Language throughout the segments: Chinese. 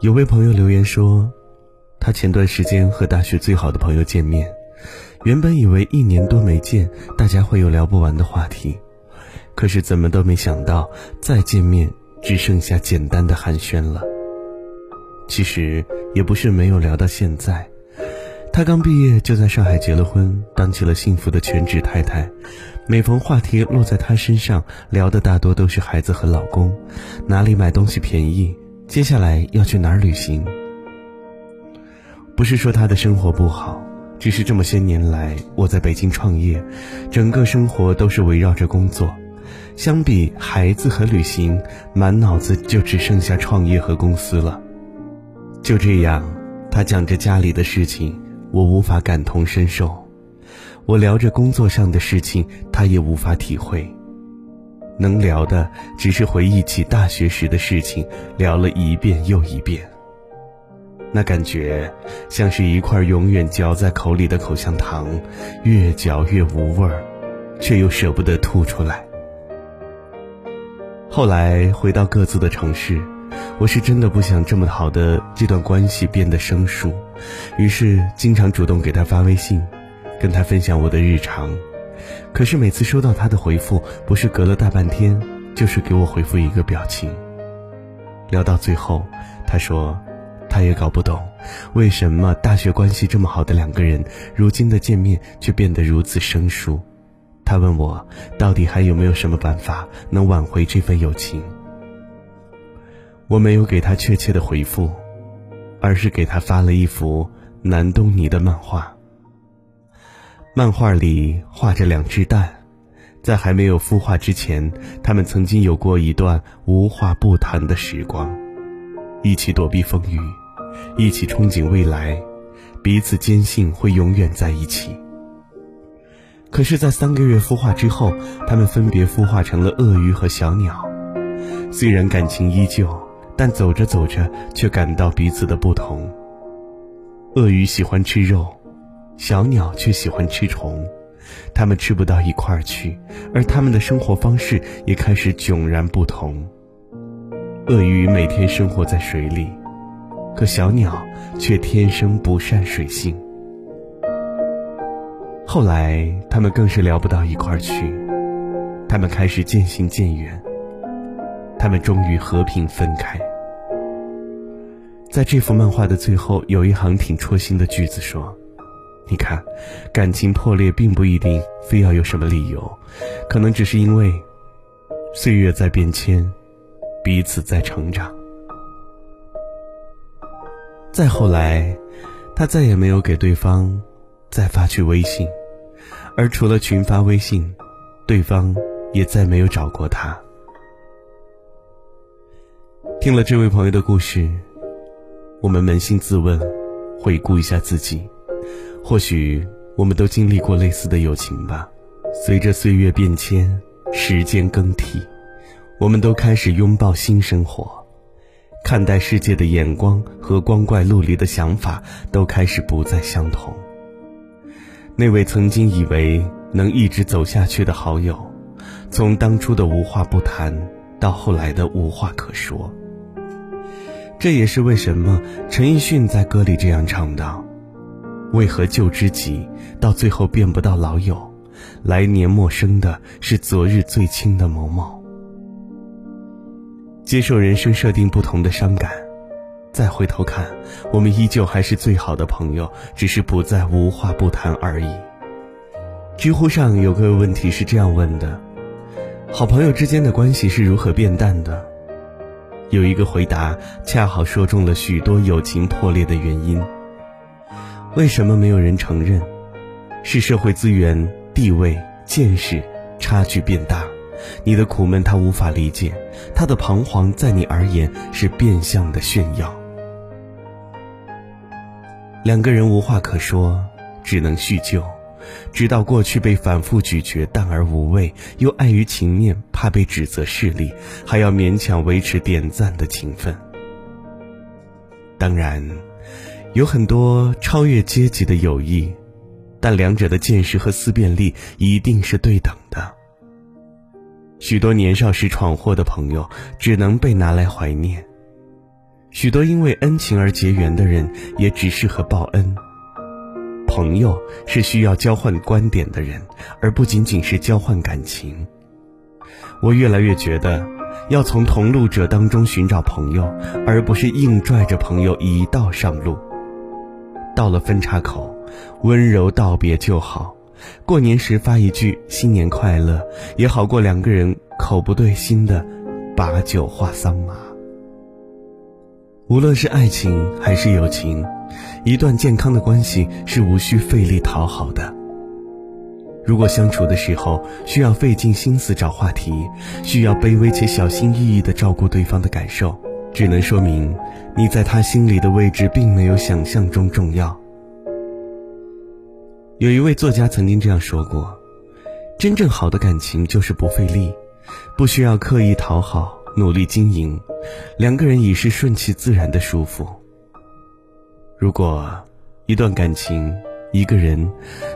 有位朋友留言说，他前段时间和大学最好的朋友见面，原本以为一年多没见，大家会有聊不完的话题，可是怎么都没想到，再见面只剩下简单的寒暄了。其实也不是没有聊到现在，他刚毕业就在上海结了婚，当起了幸福的全职太太。每逢话题落在他身上，聊的大多都是孩子和老公，哪里买东西便宜，接下来要去哪儿旅行。不是说他的生活不好，只是这么些年来我在北京创业，整个生活都是围绕着工作，相比孩子和旅行，满脑子就只剩下创业和公司了。就这样，他讲着家里的事情，我无法感同身受；我聊着工作上的事情，他也无法体会。能聊的只是回忆起大学时的事情，聊了一遍又一遍。那感觉像是一块永远嚼在口里的口香糖，越嚼越无味儿，却又舍不得吐出来。后来回到各自的城市。我是真的不想这么好的这段关系变得生疏，于是经常主动给他发微信，跟他分享我的日常。可是每次收到他的回复，不是隔了大半天，就是给我回复一个表情。聊到最后，他说，他也搞不懂，为什么大学关系这么好的两个人，如今的见面却变得如此生疏。他问我，到底还有没有什么办法能挽回这份友情？我没有给他确切的回复，而是给他发了一幅南东尼的漫画。漫画里画着两只蛋，在还没有孵化之前，他们曾经有过一段无话不谈的时光，一起躲避风雨，一起憧憬未来，彼此坚信会永远在一起。可是，在三个月孵化之后，它们分别孵化成了鳄鱼和小鸟，虽然感情依旧。但走着走着，却感到彼此的不同。鳄鱼喜欢吃肉，小鸟却喜欢吃虫，它们吃不到一块儿去，而它们的生活方式也开始迥然不同。鳄鱼每天生活在水里，可小鸟却天生不善水性。后来，他们更是聊不到一块儿去，他们开始渐行渐远。他们终于和平分开。在这幅漫画的最后，有一行挺戳心的句子说：“你看，感情破裂并不一定非要有什么理由，可能只是因为岁月在变迁，彼此在成长。”再后来，他再也没有给对方再发去微信，而除了群发微信，对方也再没有找过他。听了这位朋友的故事，我们扪心自问，回顾一下自己，或许我们都经历过类似的友情吧。随着岁月变迁，时间更替，我们都开始拥抱新生活，看待世界的眼光和光怪陆离的想法都开始不再相同。那位曾经以为能一直走下去的好友，从当初的无话不谈，到后来的无话可说。这也是为什么陈奕迅在歌里这样唱道：“为何旧知己到最后变不到老友？来年陌生的是昨日最亲的某某。”接受人生设定不同的伤感，再回头看，我们依旧还是最好的朋友，只是不再无话不谈而已。知乎上有个问题是这样问的：“好朋友之间的关系是如何变淡的？”有一个回答恰好说中了许多友情破裂的原因。为什么没有人承认？是社会资源、地位、见识差距变大，你的苦闷他无法理解，他的彷徨在你而言是变相的炫耀。两个人无话可说，只能叙旧。直到过去被反复咀嚼，淡而无味，又碍于情面，怕被指责势利，还要勉强维持点赞的情分。当然，有很多超越阶级的友谊，但两者的见识和思辨力一定是对等的。许多年少时闯祸的朋友，只能被拿来怀念；许多因为恩情而结缘的人，也只适合报恩。朋友是需要交换观点的人，而不仅仅是交换感情。我越来越觉得，要从同路者当中寻找朋友，而不是硬拽着朋友一道上路。到了分岔口，温柔道别就好。过年时发一句“新年快乐”，也好过两个人口不对心的把酒话桑麻。无论是爱情还是友情。一段健康的关系是无需费力讨好的。如果相处的时候需要费尽心思找话题，需要卑微且小心翼翼地照顾对方的感受，只能说明你在他心里的位置并没有想象中重要。有一位作家曾经这样说过：“真正好的感情就是不费力，不需要刻意讨好、努力经营，两个人已是顺其自然的舒服。”如果一段感情，一个人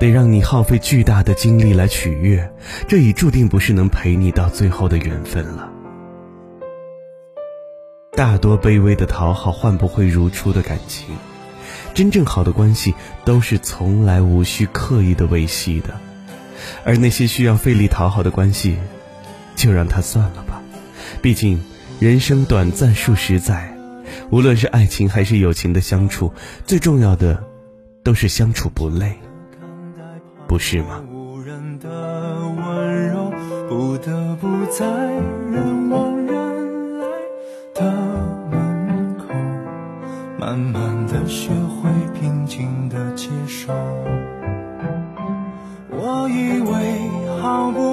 得让你耗费巨大的精力来取悦，这已注定不是能陪你到最后的缘分了。大多卑微的讨好换不回如初的感情，真正好的关系都是从来无需刻意的维系的，而那些需要费力讨好的关系，就让它算了吧。毕竟人生短暂数十载。无论是爱情还是友情的相处，最重要的都是相处不累，不是吗？不得不在人的门口，慢慢的学会平静的接受。我以为好不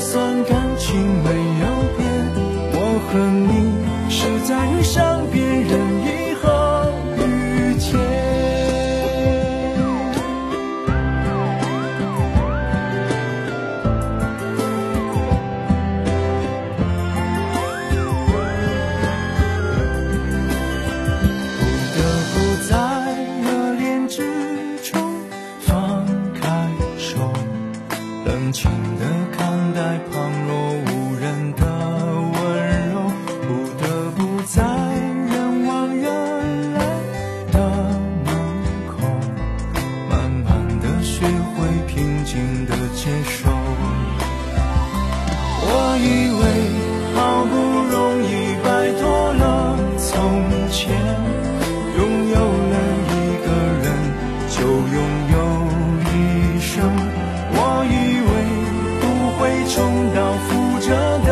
算感情没学会平静的接受。我以为好不容易摆脱了从前拥有了一个人就拥有一生。我以为不会重蹈覆辙的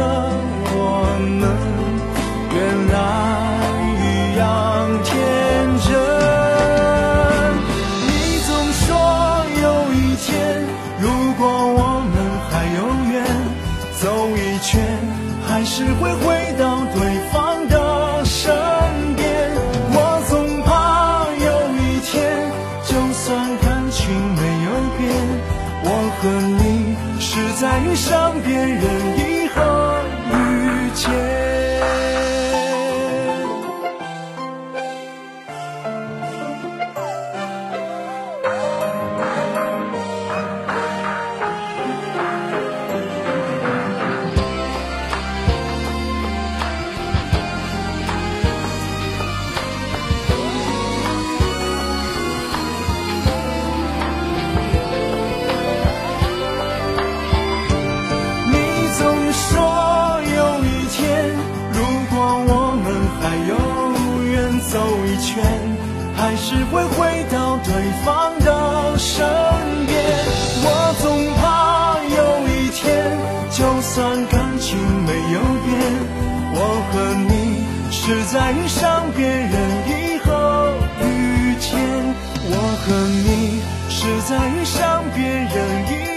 圈还是会回到对方的身边。我总怕有一天，就算感情没有变，我和你是在遇上别人以后遇见。我和你是在遇上别人以。